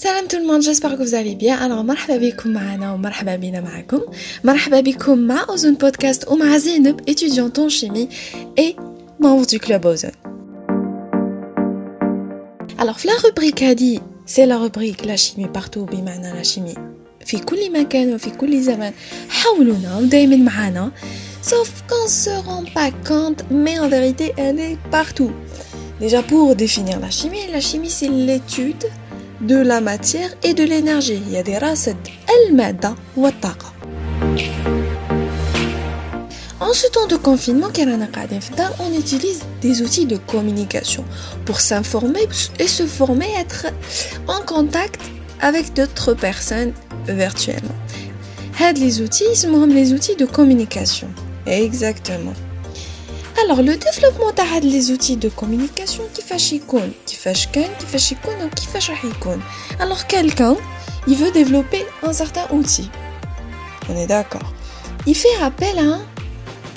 Salam tout le monde, j'espère que vous allez bien. Alors, مرحبا بكم معنا ومرحبا بنا معكم. مرحبا بكم مع Ozone Podcast ومع زينب, étudiante en chimie et membre du club Ozone. Alors, la rubrique a dit, c'est la rubrique la chimie partout بمعنى la chimie في كل مكان وفي كل زمان حولنا ودايما معنا sauf qu'on se rend pas compte mais en vérité elle est partout déjà pour définir la chimie la chimie c'est l'étude de la matière et de l'énergie. Il y a des racines al-mada ou. En ce temps de confinement, on utilise des outils de communication pour s'informer et se former, être en contact avec d'autres personnes virtuellement. Les outils, ils les outils de communication. Exactement. Alors, le développement des outils de communication, qui fait qui fait qui fait qui fait Alors, quelqu'un, il veut développer un certain outil. On est d'accord. Il fait appel à un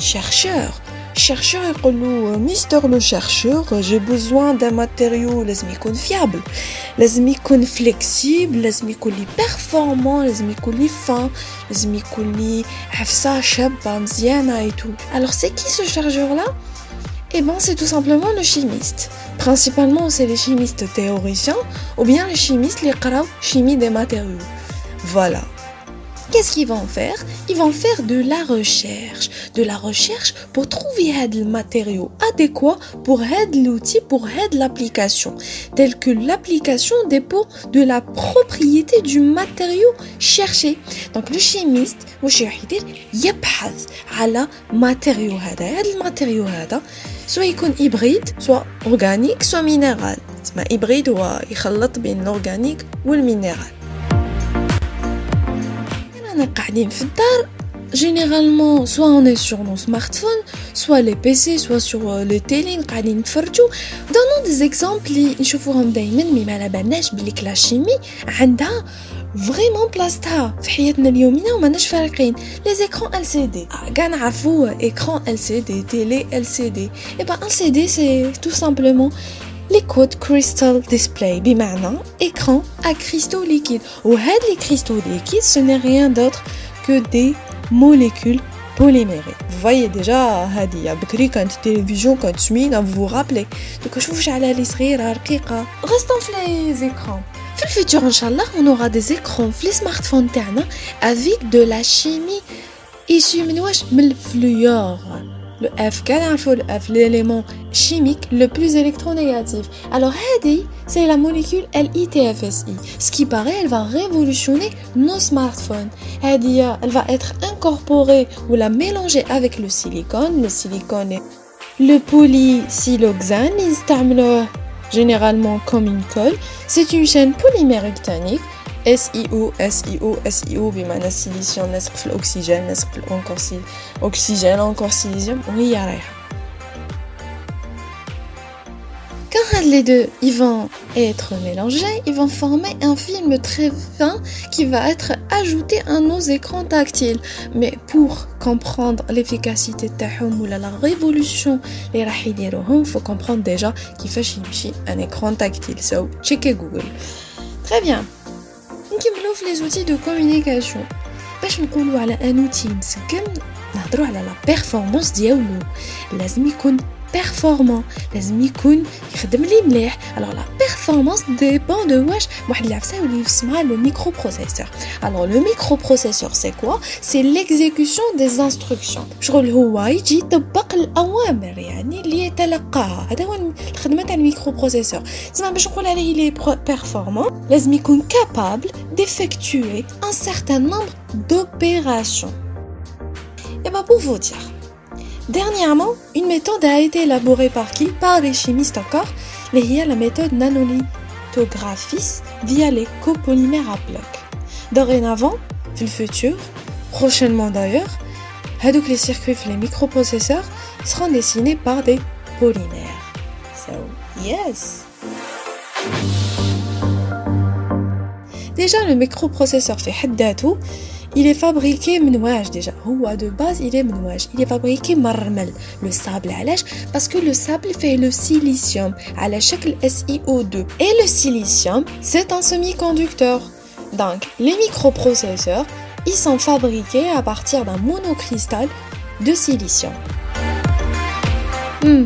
chercheur Chercheur يقولوا مستر le chercheur j'ai besoin d'un matériau لازم يكون fiable لازم يكون flexible لازم يكون لي performant لازم يكون لي fin لازم يكون لي عفسه شابه مزيانه et tout alors c'est qui ce chercheur là eh ben, c'est tout simplement le chimiste. Principalement, c'est les chimistes théoriciens ou bien les chimistes les chimie des matériaux. Voilà. qu'est-ce qu'ils vont faire? Ils vont faire de la recherche. De la recherche pour trouver le matériau adéquat pour l'outil, pour l'application. Telle que l'application dépend de la propriété du matériau cherché. Donc le chimiste, il à la matériau. Le matériau, hein. soit il est hybride, soit organique, soit minéral. Hybride, euh, il organique ou le minéral. يخلط بين l'organique والminéral généralement soit on est sur nos smartphones soit les PC soit sur les télé قاعدين نتفرجوا donnons des exemples اللي نشوفوهم دائما مي ما على بالناش بلي لا شيمي عندها فريمون بلاصتها في حياتنا اليوميه وماناش فارقين لي زيكرون ال سي دي كاع نعرفوا اكران ال سي دي تيلي ال سي دي اي با ال سي دي سي تو سامبلومون Liquid Crystal Display بمعنى écran à cristaux liquides وهاد les cristaux liquides ce n'est rien d'autre que des molécules polymérées vous voyez déjà هادي بكري كانت télévision كانت سمينة vous vous rappelez donc شوف على لي صغيرة رقيقة restons في les écrans في الفيتور ان شاء الله on aura des écrans في les smartphones تاعنا avec de la chimie issue من واش من الفلوور le F, l'élément chimique le plus électronégatif? Alors, c'est la molécule LITFSI. Ce qui paraît, elle va révolutionner nos smartphones. Elle va être incorporée ou la mélanger avec le silicone. Le silicone est le polysiloxane, généralement comme une colle. C'est une chaîne polymère octanique SiO, SiO, SiO بمعنى السيليسيوم لازق في الأكسجين لازق في encore oxygène encore silicium وهي رايحة Quand les deux ils vont être mélangés, ils vont former un film très fin qui va être ajouté à nos écrans tactiles. Mais pour comprendre l'efficacité de la révolution les il faut comprendre déjà qu'il fait un écran tactile. So, checkez Google. Très bien. نكملوا في لي زوتي دو كومونيكاسيون باش نقولوا على ان اوتي مسكن نهضروا على لا بيرفورمانس ديالو لازم يكون بيرفورمون لازم يكون يخدم لي مليح الوغ لا بيرفورمانس ديبون دو واش واحد العفسه اللي اسمها لو ميكرو بروسيسور الوغ لو ميكرو بروسيسور سي كوا سي ليكزيكوسيون دي انستركسيون شغل هو يجي يطبق الاوامر يعني اللي يتلقاها هذا هو الخدمه تاع الميكرو بروسيسور تسمى باش نقول عليه لي بيرفورمون لازم يكون كابابل ديفيكتوي ان سارتان نومبر دوبيراسيون Et bah pour vous dire, Dernièrement, une méthode a été élaborée par qui? Par les chimistes encore, les la méthode nanolithographie via les copolymères à bloc. Dorénavant, dans le futur, prochainement d'ailleurs, les circuits les microprocesseurs seront dessinés par des polymères. So, yes! Déjà, le microprocesseur fait tout il est fabriqué منواج déjà. هو de base il est منواج. Il est fabriqué marmel. Le sable علاش parce que le sable fait le silicium على شكل SiO2. Et le silicium, c'est un semi-conducteur. Donc, les microprocesseurs, ils sont fabriqués à partir d'un monocristal de silicium. Hmm.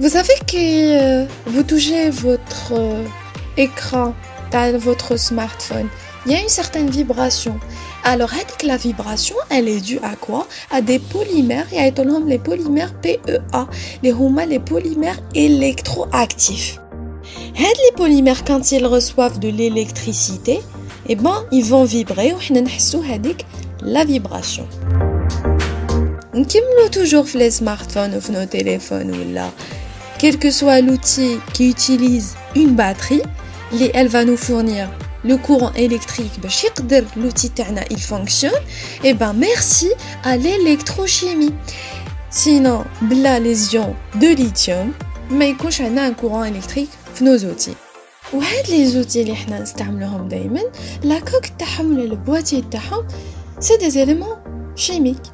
Vous savez que euh, vous touchez votre euh, écran dans votre smartphone, il y a une certaine vibration. Alors, la vibration, elle est due à quoi? À des polymères, et à les polymères PEA, les les polymères électroactifs. Les polymères, quand ils reçoivent de l'électricité, eh ben, ils vont vibrer, la vibration. On toujours les smartphones ou nos téléphones ou là, quel que soit l'outil qui utilise une batterie, elle va nous fournir le courant électrique l'outil il fonctionne et eh ben merci à l'électrochimie sinon bla les ions de lithium mais يكونش un courant électrique في nos outils وهاد les outils اللي حنا نستعملوهم دائما la coque تاعهم le boîtier تاعهم c'est des éléments chimiques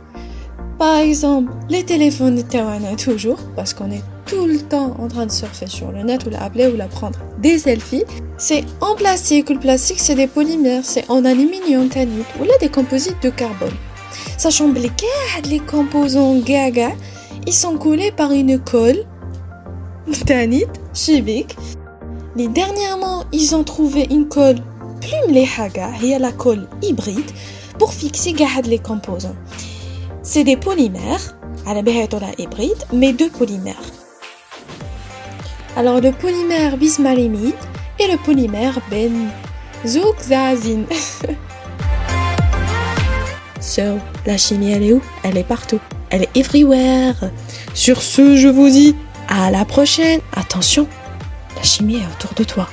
par exemple les téléphones تاعنا toujours parce qu'on est tout le temps en train de surfer sur le net ou l'appeler ou la prendre des selfies. C'est en plastique, le plastique c'est des polymères, c'est en aluminium, tanite ou là des composites de carbone. Sachant que les composants gaga, ils sont collés par une colle tanite chimique. Les dernièrement, ils ont trouvé une colle plume les haga, et la colle hybride pour fixer les composants. C'est des polymères, à la hybride, mais deux polymères. Alors le polymère bismalimide et le polymère benzoxazine. so, la chimie elle est où? Elle est partout. Elle est everywhere. Sur ce, je vous dis à la prochaine. Attention, la chimie est autour de toi.